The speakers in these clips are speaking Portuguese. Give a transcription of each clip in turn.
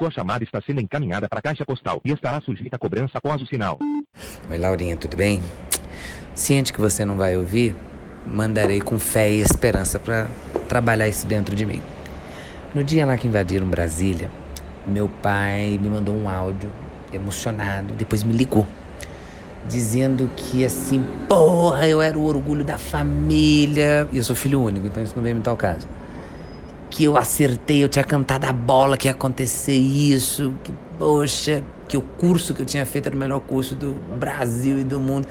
Sua chamada está sendo encaminhada para a caixa postal e estará sujeita a cobrança após o sinal. Oi, Laurinha, tudo bem? Ciente que você não vai ouvir, mandarei com fé e esperança para trabalhar isso dentro de mim. No dia lá que invadiram Brasília, meu pai me mandou um áudio emocionado, depois me ligou dizendo que assim, porra, eu era o orgulho da família. E eu sou filho único, então isso não vem me tal caso. Que eu acertei, eu tinha cantado a bola que ia acontecer isso, que, poxa, que o curso que eu tinha feito era o melhor curso do Brasil e do mundo.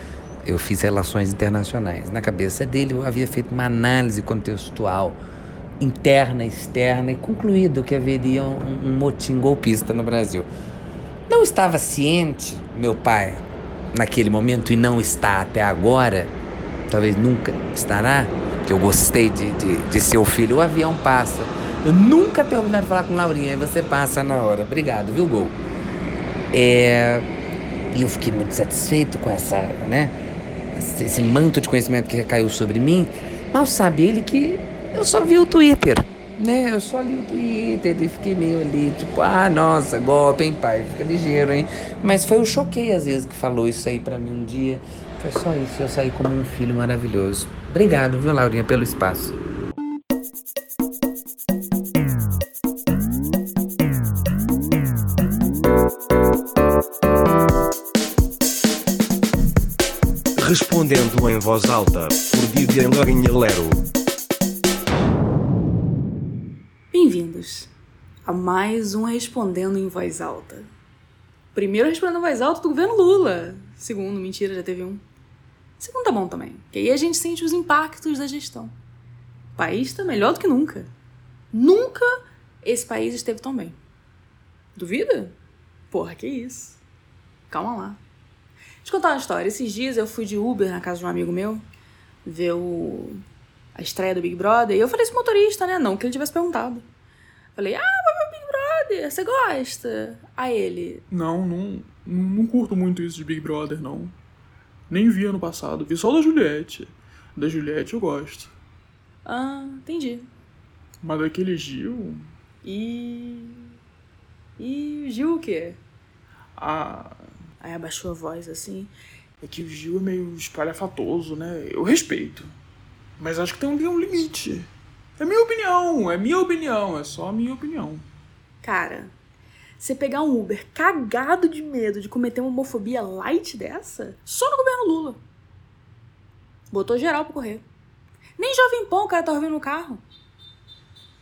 Eu fiz relações internacionais. Na cabeça dele, eu havia feito uma análise contextual interna, externa, e concluído que haveria um, um motim golpista no Brasil. Não estava ciente, meu pai, naquele momento e não está até agora, talvez nunca estará, que eu gostei de, de, de ser o filho, o avião passa. Eu nunca tenho ouvido falar com Laurinha, aí você passa na hora. Obrigado, viu, Gol? É, e eu fiquei muito satisfeito com essa, né? Esse, manto de conhecimento que recaiu sobre mim. Mal sabe ele que eu só vi o Twitter né? Eu só li o Twitter e fiquei meio ali, tipo, ah, nossa, golpe, hein, pai? Fica ligeiro, hein? Mas foi o Choquei, às vezes, que falou isso aí para mim um dia. Foi só isso, eu saí como um filho maravilhoso. Obrigado, viu, Laurinha, pelo espaço. Respondendo em voz alta, por Vivian Lourinha Lero. Bem-vindos a mais um Respondendo em Voz Alta. Primeiro Respondendo em Voz Alta do governo Lula. Segundo, mentira, já teve um. Segundo tá bom também, que aí a gente sente os impactos da gestão. O país tá melhor do que nunca. Nunca esse país esteve tão bem. Duvida? Porra, que isso. Calma lá. Deixa eu contar uma história. Esses dias eu fui de Uber na casa de um amigo meu ver o... a estreia do Big Brother e eu falei esse motorista, né? Não que ele tivesse perguntado. Falei, ah, vai ver Big Brother, você gosta? Aí ele. Não, não, não curto muito isso de Big Brother, não. Nem vi ano passado, vi só da Juliette. Da Juliette eu gosto. Ah, entendi. Mas daquele Gil. E. E o Gil o quê? Ah. Aí abaixou a voz assim. É que o Gil é meio espalhafatoso, né? Eu respeito. Mas acho que tem um, um limite. É minha opinião, é minha opinião, é só a minha opinião. Cara, você pegar um Uber cagado de medo de cometer uma homofobia light dessa, só no governo Lula. Botou geral pra correr. Nem jovem pão o cara tá ouvindo no carro.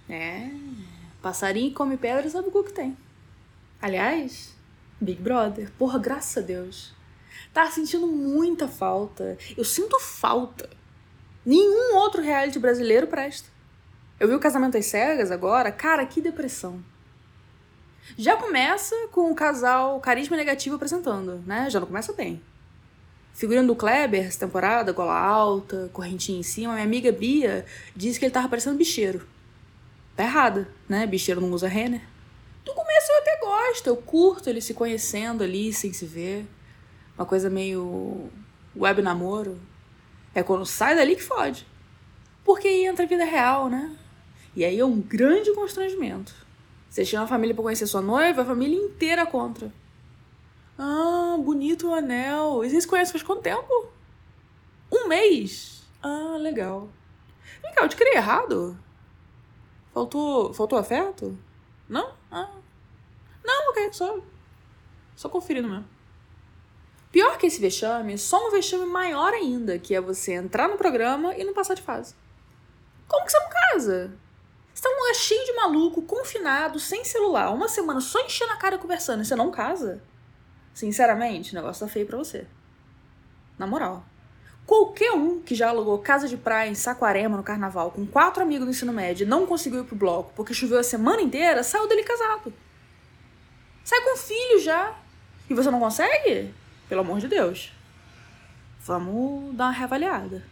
É, passarinho come pedra sabe o que tem. Aliás, Big Brother, porra, graças a Deus. Tá sentindo muita falta. Eu sinto falta. Nenhum outro reality brasileiro presta. Eu vi o Casamento às Cegas agora, cara, que depressão. Já começa com o casal carisma negativo apresentando, né? Já não começa bem. Figurando do Kleber essa temporada, gola alta, correntinha em cima, minha amiga Bia disse que ele tava parecendo bicheiro. Tá errada, né? Bicheiro não usa Renner. Do começo eu até gosto, eu curto eles se conhecendo ali sem se ver. Uma coisa meio web namoro. É quando sai dali que fode. Porque aí entra a vida real, né? E aí é um grande constrangimento. Você chama a família para conhecer sua noiva, a família inteira contra. Ah, bonito o anel. E vocês conhecem faz quanto tempo? Um mês? Ah, legal. Vem cá, eu te criei errado? Faltou, faltou afeto? Não? Ah. Não, ok, só, só conferindo mesmo. Pior que esse vexame, só um vexame maior ainda, que é você entrar no programa e não passar de fase. Como que você não casa? Você tá num cheio de maluco, confinado, sem celular, uma semana só enchendo a cara conversando e você não casa? Sinceramente, o negócio tá feio pra você. Na moral. Qualquer um que já alugou casa de praia em Saquarema no carnaval com quatro amigos do ensino médio e não conseguiu ir pro bloco porque choveu a semana inteira, saiu dele casado. Sai com filho já. E você não consegue? Pelo amor de Deus. Vamos dar uma reavaliada.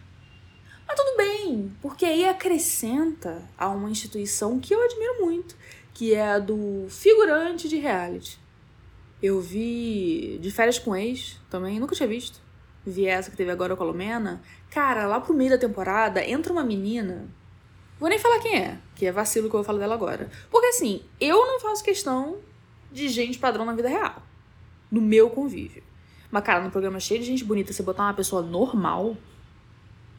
Mas tudo bem, porque aí acrescenta a uma instituição que eu admiro muito, que é a do figurante de reality. Eu vi de férias com ex também, nunca tinha visto. Vi essa que teve agora com a Lumena. Cara, lá pro meio da temporada entra uma menina. Vou nem falar quem é, que é vacilo que eu vou falar dela agora. Porque assim, eu não faço questão de gente padrão na vida real. No meu convívio. Mas, cara, num programa cheio de gente bonita, você botar uma pessoa normal,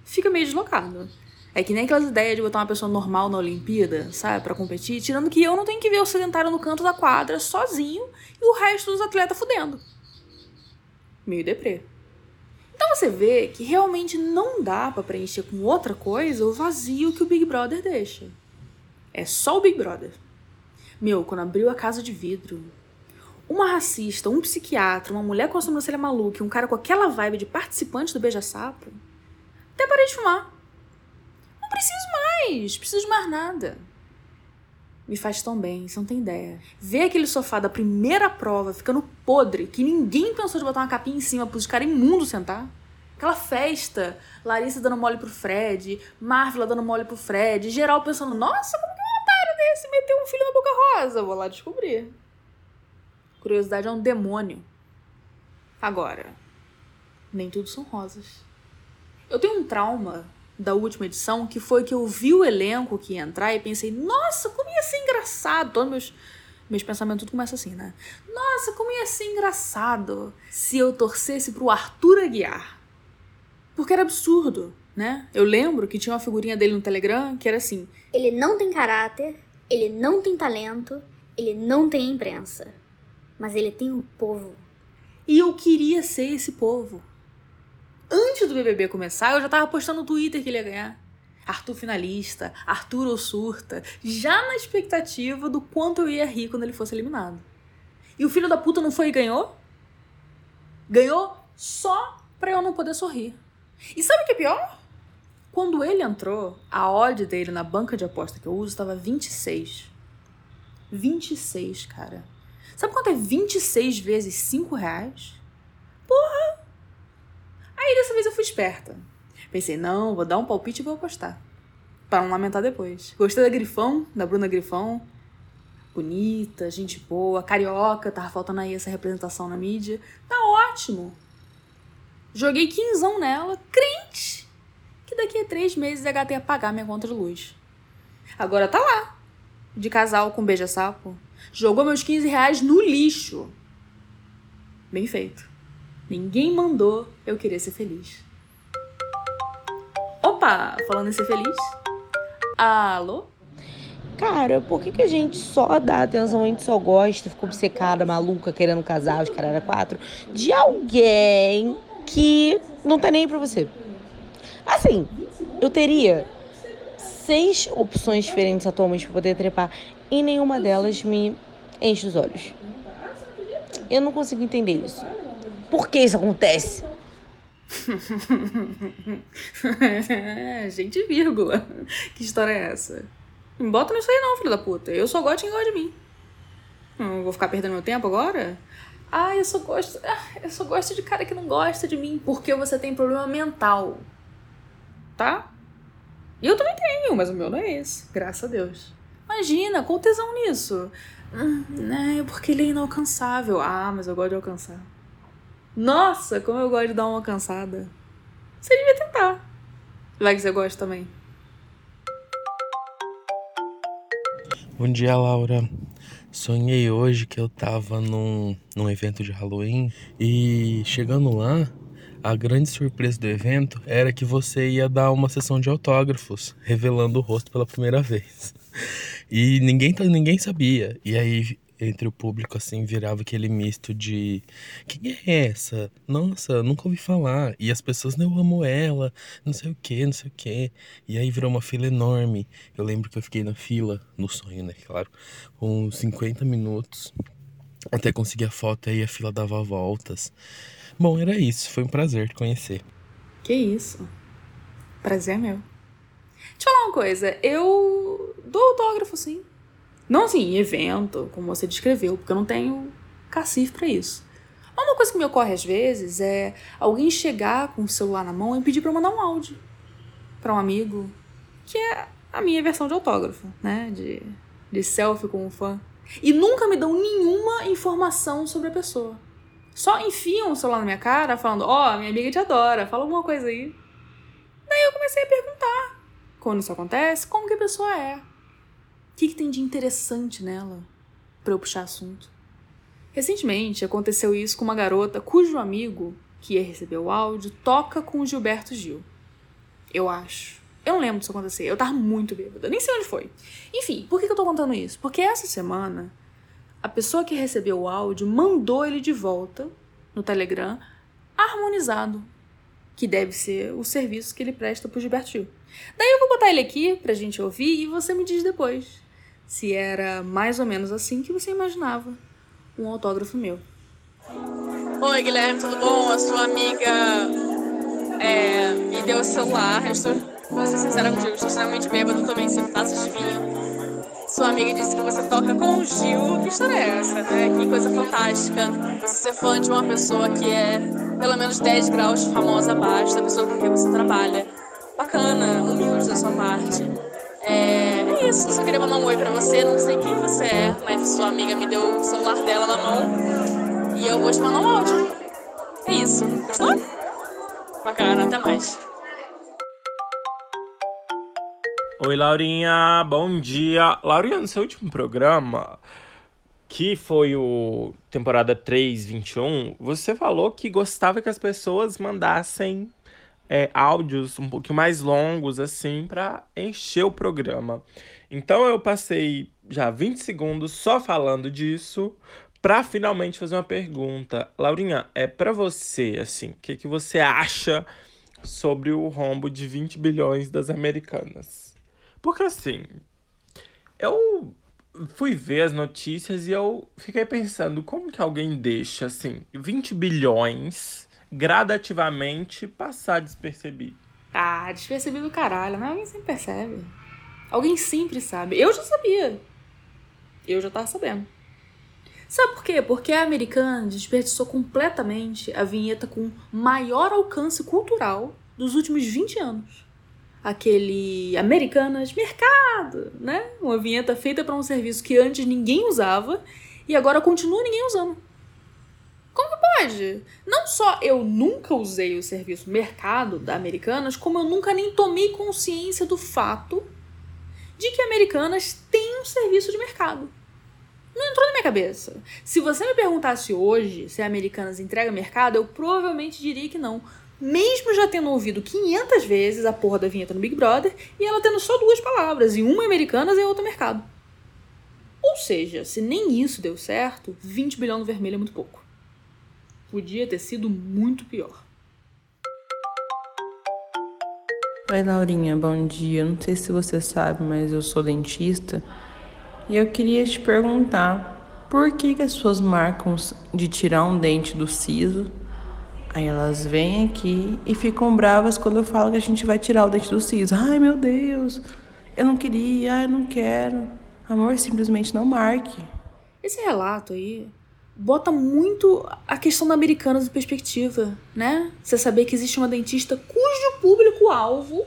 fica meio deslocado. É que nem aquelas ideias de botar uma pessoa normal na Olimpíada, sabe, para competir, tirando que eu não tenho que ver o sedentário no canto da quadra sozinho e o resto dos atletas fudendo. Meio deprê. Então você vê que realmente não dá para preencher com outra coisa o vazio que o Big Brother deixa. É só o Big Brother. Meu, quando abriu a casa de vidro, uma racista, um psiquiatra, uma mulher com a sobrancelha maluca e um cara com aquela vibe de participante do Beija-Sapo, até parei de fumar. Não preciso mais, preciso de mais nada. Me faz tão bem, você não tem ideia. Ver aquele sofá da primeira prova ficando podre, que ninguém pensou de botar uma capinha em cima pros caras imundos sentar. Aquela festa, Larissa dando mole pro Fred, Marvila dando mole pro Fred, geral pensando, nossa, como que um otário desse meteu um filho na boca rosa? Vou lá descobrir. Curiosidade é um demônio. Agora, nem tudo são rosas. Eu tenho um trauma da última edição que foi que eu vi o elenco que ia entrar e pensei, nossa, como ia ser engraçado. Todos meus, meus pensamentos tudo começa assim, né? Nossa, como ia ser engraçado se eu torcesse pro Arthur Aguiar. Porque era absurdo, né? Eu lembro que tinha uma figurinha dele no Telegram que era assim: Ele não tem caráter, ele não tem talento, ele não tem imprensa. Mas ele tem o povo. E eu queria ser esse povo. Antes do BBB começar, eu já tava postando no Twitter que ele ia ganhar. Arthur finalista, Arthur ou surta, já na expectativa do quanto eu ia rir quando ele fosse eliminado. E o filho da puta não foi e ganhou? Ganhou só pra eu não poder sorrir. E sabe o que é pior? Quando ele entrou, a odd dele na banca de aposta que eu uso estava 26. 26, cara. Sabe quanto é 26 vezes 5 reais? Porra! Aí dessa vez eu fui esperta. Pensei, não, vou dar um palpite e vou apostar. Para não lamentar depois. Gostei da Grifão, da Bruna Grifão. Bonita, gente boa, carioca, tava faltando aí essa representação na mídia. Tá ótimo. Joguei quinzão nela, crente, que daqui a três meses a gata ia pagar minha conta de luz. Agora tá lá, de casal com beija-sapo. Jogou meus 15 reais no lixo. Bem feito. Ninguém mandou eu querer ser feliz. Opa, falando em ser feliz. Alô? Cara, por que, que a gente só dá atenção, a gente só gosta, fica obcecada, maluca, querendo casar, os caras quatro, de alguém que não tá nem aí pra você? Assim, eu teria seis opções diferentes atualmente pra poder trepar e nenhuma delas me enche os olhos. Eu não consigo entender isso. Por que isso acontece? Gente, vírgula. Que história é essa? Não bota nisso aí não, filho da puta. Eu só gosto de quem gosta de mim. Não vou ficar perdendo meu tempo agora? Ah, eu só gosto. ah, Eu só gosto de cara que não gosta de mim porque você tem problema mental. Tá? E eu também tenho, mas o meu não é esse. Graças a Deus. Imagina, qual tesão nisso? Hum, é porque ele é inalcançável. Ah, mas eu gosto de alcançar. Nossa, como eu gosto de dar uma cansada. Você devia tentar. Vai que você gosta também. Bom dia, Laura. Sonhei hoje que eu tava num, num evento de Halloween e chegando lá, a grande surpresa do evento era que você ia dar uma sessão de autógrafos, revelando o rosto pela primeira vez. E ninguém, tá- ninguém sabia. E aí, entre o público, assim, virava aquele misto de: quem é essa? Nossa, nunca ouvi falar. E as pessoas, não, eu amo ela, não sei o que, não sei o que. E aí virou uma fila enorme. Eu lembro que eu fiquei na fila, no sonho, né, claro, uns 50 minutos até conseguir a foto. Aí a fila dava voltas. Bom, era isso. Foi um prazer te conhecer. Que isso? Prazer é meu. Deixa eu falar uma coisa. Eu dou autógrafo, sim. Não assim, em evento, como você descreveu, porque eu não tenho cacife pra isso. Uma coisa que me ocorre às vezes é alguém chegar com o celular na mão e pedir pra eu mandar um áudio pra um amigo, que é a minha versão de autógrafo, né? De, de selfie com um fã. E nunca me dão nenhuma informação sobre a pessoa. Só enfiam o celular na minha cara falando: Ó, minha amiga te adora, fala alguma coisa aí. Daí eu comecei a perguntar. Quando isso acontece, como que a pessoa é? O que, que tem de interessante nela pra eu puxar assunto? Recentemente aconteceu isso com uma garota cujo amigo, que ia receber o áudio, toca com o Gilberto Gil. Eu acho. Eu não lembro disso acontecer. Eu tava muito bêbada. Nem sei onde foi. Enfim, por que, que eu tô contando isso? Porque essa semana, a pessoa que recebeu o áudio mandou ele de volta no Telegram, harmonizado. Que deve ser o serviço que ele presta pro Gilberto Gil. Daí eu vou botar ele aqui pra gente ouvir e você me diz depois se era mais ou menos assim que você imaginava um autógrafo meu. Oi, Guilherme, tudo bom? A sua amiga é, me deu o celular. Eu estou, vou ser sincera contigo, estou extremamente bêbado, tomei cinco taças de vinho. Sua amiga disse que você toca com o Gil. Que história é essa, né? Que coisa fantástica. Você ser fã de uma pessoa que é pelo menos 10 graus famosa abaixo da pessoa com quem você trabalha. Bacana, humilde da sua parte. É, é isso, só queria mandar um oi pra você. Não sei quem você é, mas sua amiga me deu o celular dela na mão. E eu vou te mandar um áudio. É isso. Gostou? Bacana, até mais. Oi, Laurinha, bom dia. Laurinha, no seu último programa, que foi o temporada 3, 21, você falou que gostava que as pessoas mandassem é, áudios um pouquinho mais longos, assim, para encher o programa. Então eu passei já 20 segundos só falando disso para finalmente fazer uma pergunta. Laurinha, é para você, assim, o que, que você acha sobre o rombo de 20 bilhões das americanas? Porque assim, eu fui ver as notícias e eu fiquei pensando como que alguém deixa assim 20 bilhões gradativamente passar despercebido. Ah, despercebido caralho, mas alguém sempre percebe. Alguém sempre sabe. Eu já sabia. Eu já tava sabendo. Sabe por quê? Porque a americana desperdiçou completamente a vinheta com maior alcance cultural dos últimos 20 anos aquele Americanas Mercado, né? Uma vinheta feita para um serviço que antes ninguém usava e agora continua ninguém usando. Pode? Não só eu nunca usei o serviço Mercado da Americanas, como eu nunca nem tomei consciência do fato de que Americanas tem um serviço de mercado. Não entrou na minha cabeça. Se você me perguntasse hoje se a Americanas entrega mercado, eu provavelmente diria que não mesmo já tendo ouvido 500 vezes a porra da vinheta no Big Brother e ela tendo só duas palavras, e uma americanas e outra mercado. Ou seja, se nem isso deu certo, 20 bilhões no vermelho é muito pouco. Podia ter sido muito pior. Oi, Laurinha, bom dia. Não sei se você sabe, mas eu sou dentista e eu queria te perguntar por que, que as pessoas marcam de tirar um dente do siso Aí elas vêm aqui e ficam bravas quando eu falo que a gente vai tirar o dente do siso. Ai, meu Deus, eu não queria, ai, eu não quero. Amor, simplesmente não marque. Esse relato aí bota muito a questão da americana em perspectiva, né? Você saber que existe uma dentista cujo público-alvo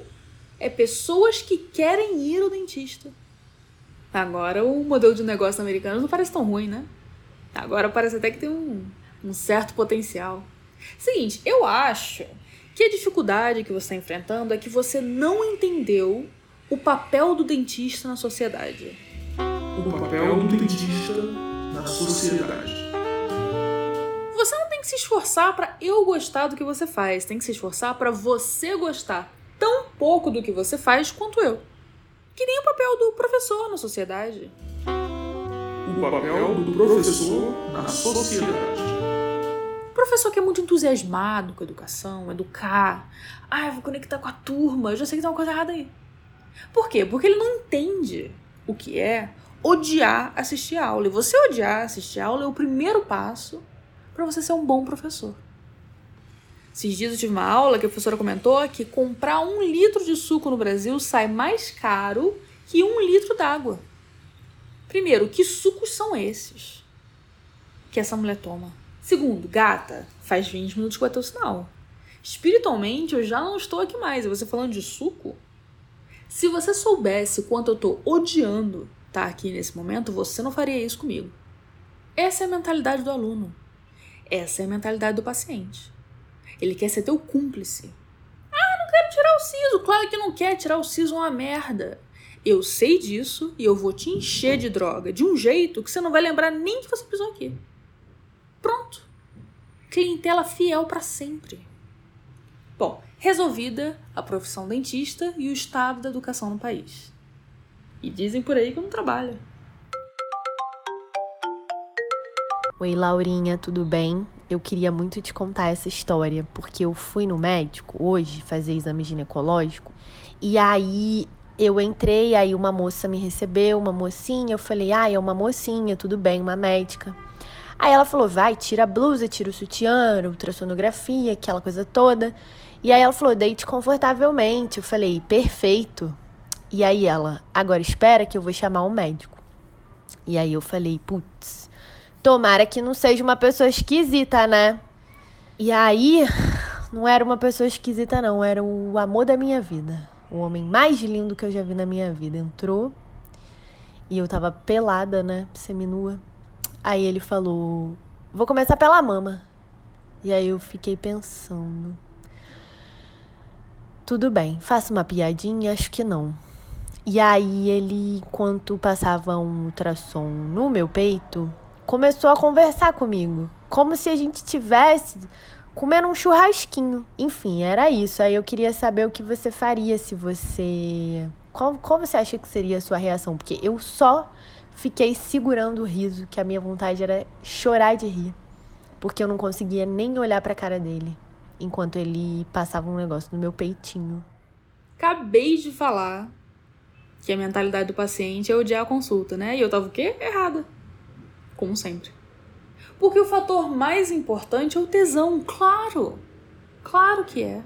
é pessoas que querem ir ao dentista. Agora o modelo de negócio americano não parece tão ruim, né? Agora parece até que tem um, um certo potencial. Seguinte, eu acho que a dificuldade que você está enfrentando é que você não entendeu o papel do dentista na sociedade. O papel do dentista na sociedade. Esforçar para eu gostar do que você faz, tem que se esforçar para você gostar tão pouco do que você faz quanto eu. Que nem o papel do professor na sociedade. O papel do professor na sociedade professor que é muito entusiasmado com a educação, educar, ah, eu vou conectar com a turma, eu já sei que tem uma coisa errada aí. Por quê? Porque ele não entende o que é odiar assistir aula. E você odiar assistir aula é o primeiro passo para você ser um bom professor. Esses dias eu tive uma aula que a professora comentou que comprar um litro de suco no Brasil sai mais caro que um litro d'água. Primeiro, que sucos são esses que essa mulher toma? Segundo, gata, faz 20 minutos que bateu o sinal. Espiritualmente, eu já não estou aqui mais. Você falando de suco? Se você soubesse quanto eu estou odiando estar tá aqui nesse momento, você não faria isso comigo. Essa é a mentalidade do aluno. Essa é a mentalidade do paciente. Ele quer ser teu cúmplice. Ah, não quero tirar o siso. Claro que não quer tirar o siso, é uma merda. Eu sei disso e eu vou te encher de droga de um jeito que você não vai lembrar nem que você pisou aqui. Pronto. Clientela fiel para sempre. Bom, resolvida a profissão dentista e o estado da educação no país. E dizem por aí que não trabalho. Oi, Laurinha, tudo bem? Eu queria muito te contar essa história, porque eu fui no médico hoje fazer exame ginecológico e aí eu entrei, aí uma moça me recebeu, uma mocinha, eu falei, ah, é uma mocinha, tudo bem, uma médica. Aí ela falou, vai, tira a blusa, tira o sutiã, ultrassonografia, aquela coisa toda. E aí ela falou, deite confortavelmente. Eu falei, perfeito. E aí ela, agora espera que eu vou chamar um médico. E aí eu falei, putz, tomara que não seja uma pessoa esquisita, né? E aí, não era uma pessoa esquisita, não, era o amor da minha vida. O homem mais lindo que eu já vi na minha vida. Entrou e eu tava pelada, né? Seminua. Aí ele falou: Vou começar pela mama. E aí eu fiquei pensando. Tudo bem, faço uma piadinha? Acho que não. E aí ele, enquanto passava um ultrassom no meu peito, começou a conversar comigo. Como se a gente tivesse comendo um churrasquinho. Enfim, era isso. Aí eu queria saber o que você faria se você. Qual, qual você acha que seria a sua reação? Porque eu só fiquei segurando o riso, que a minha vontade era chorar de rir. Porque eu não conseguia nem olhar pra cara dele enquanto ele passava um negócio no meu peitinho. Acabei de falar que a mentalidade do paciente é odiar a consulta, né? E eu tava o quê? Errada. Como sempre. Porque o fator mais importante é o tesão, claro. Claro que é.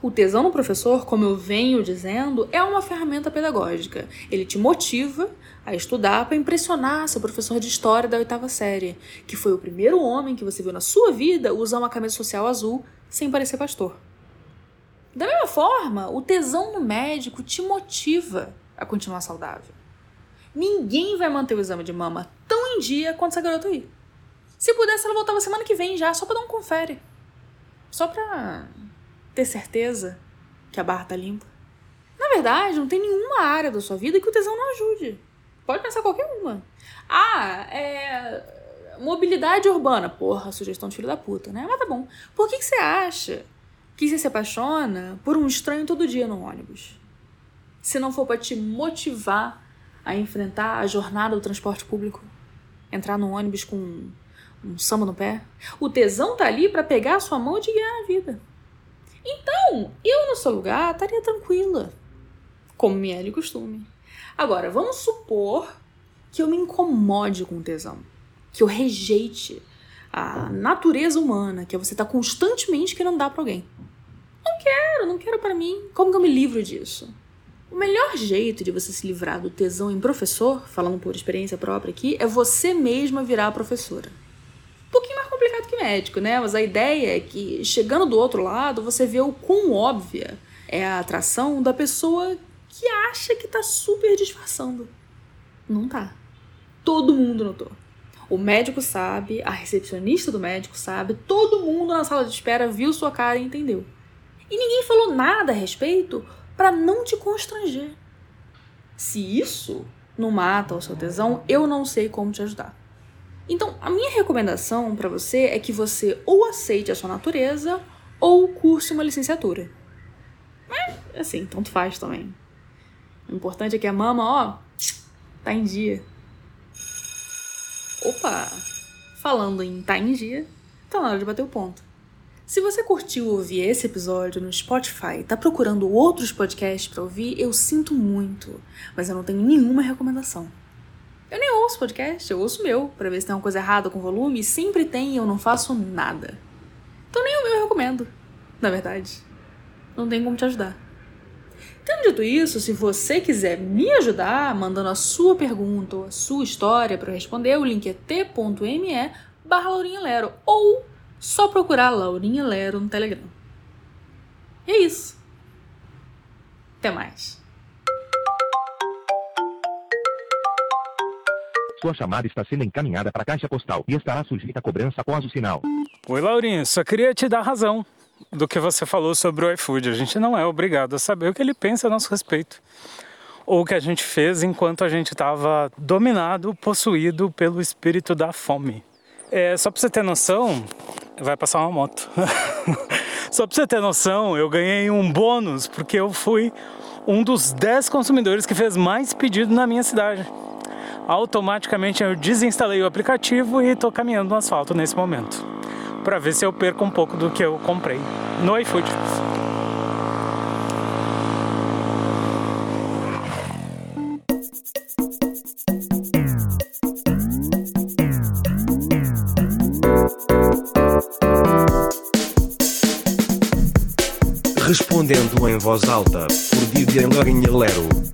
O tesão no professor, como eu venho dizendo, é uma ferramenta pedagógica. Ele te motiva a estudar para impressionar seu professor de história da oitava série, que foi o primeiro homem que você viu na sua vida usar uma camisa social azul sem parecer pastor. Da mesma forma, o tesão no médico te motiva a continuar saudável. Ninguém vai manter o exame de mama tão em dia quanto essa garota aí. Se pudesse, ela voltava semana que vem já, só pra dar um confere. Só pra ter certeza que a barra tá limpa. Na verdade, não tem nenhuma área da sua vida que o tesão não ajude. Pode pensar qualquer uma. Ah, é. Mobilidade urbana. Porra, sugestão de filho da puta, né? Mas tá bom. Por que, que você acha que você se apaixona por um estranho todo dia no ônibus? Se não for para te motivar a enfrentar a jornada do transporte público, entrar no ônibus com um samba no pé, o tesão tá ali para pegar a sua mão e guiar na vida. Então, eu no seu lugar estaria tranquila, como me é de costume. Agora, vamos supor que eu me incomode com o tesão, que eu rejeite a natureza humana, que é você tá constantemente querendo dar para alguém. Não quero, não quero para mim. Como que eu me livro disso? O melhor jeito de você se livrar do tesão em professor, falando por experiência própria aqui, é você mesma virar professora. Um pouquinho mais complicado que médico, né? Mas a ideia é que, chegando do outro lado, você vê o quão óbvia é a atração da pessoa que acha que tá super disfarçando. Não tá. Todo mundo notou. O médico sabe, a recepcionista do médico sabe, todo mundo na sala de espera viu sua cara e entendeu. E ninguém falou nada a respeito para não te constranger. Se isso não mata o seu tesão, eu não sei como te ajudar. Então, a minha recomendação para você é que você ou aceite a sua natureza ou curse uma licenciatura. Mas, assim, tanto faz também. O importante é que a mama, ó, tá em dia. Opa! Falando em tá em dia, tá na hora de bater o ponto. Se você curtiu ouvir esse episódio no Spotify e tá procurando outros podcasts para ouvir, eu sinto muito, mas eu não tenho nenhuma recomendação. Eu nem ouço podcast, eu ouço meu, para ver se tem uma coisa errada com o volume, e sempre tem e eu não faço nada. Então nem o meu eu recomendo, na verdade. Não tem como te ajudar. Tendo dito isso, se você quiser me ajudar mandando a sua pergunta ou a sua história para responder, o link é t.me barra Lero ou só procurar Laurinha Lero no Telegram. E é isso. Até mais. Sua chamada está sendo encaminhada para a caixa postal e estará sujeita a cobrança após o sinal. Oi, Laurinha, só queria te dar razão do que você falou sobre o iFood. A gente não é obrigado a saber o que ele pensa a nosso respeito. Ou o que a gente fez enquanto a gente estava dominado, possuído pelo espírito da fome. É, só pra você ter noção, vai passar uma moto. só pra você ter noção, eu ganhei um bônus porque eu fui um dos 10 consumidores que fez mais pedido na minha cidade. Automaticamente eu desinstalei o aplicativo e estou caminhando no asfalto nesse momento, para ver se eu perco um pouco do que eu comprei no iFood. Respondendo em voz alta, por Didier Lorinha Lero.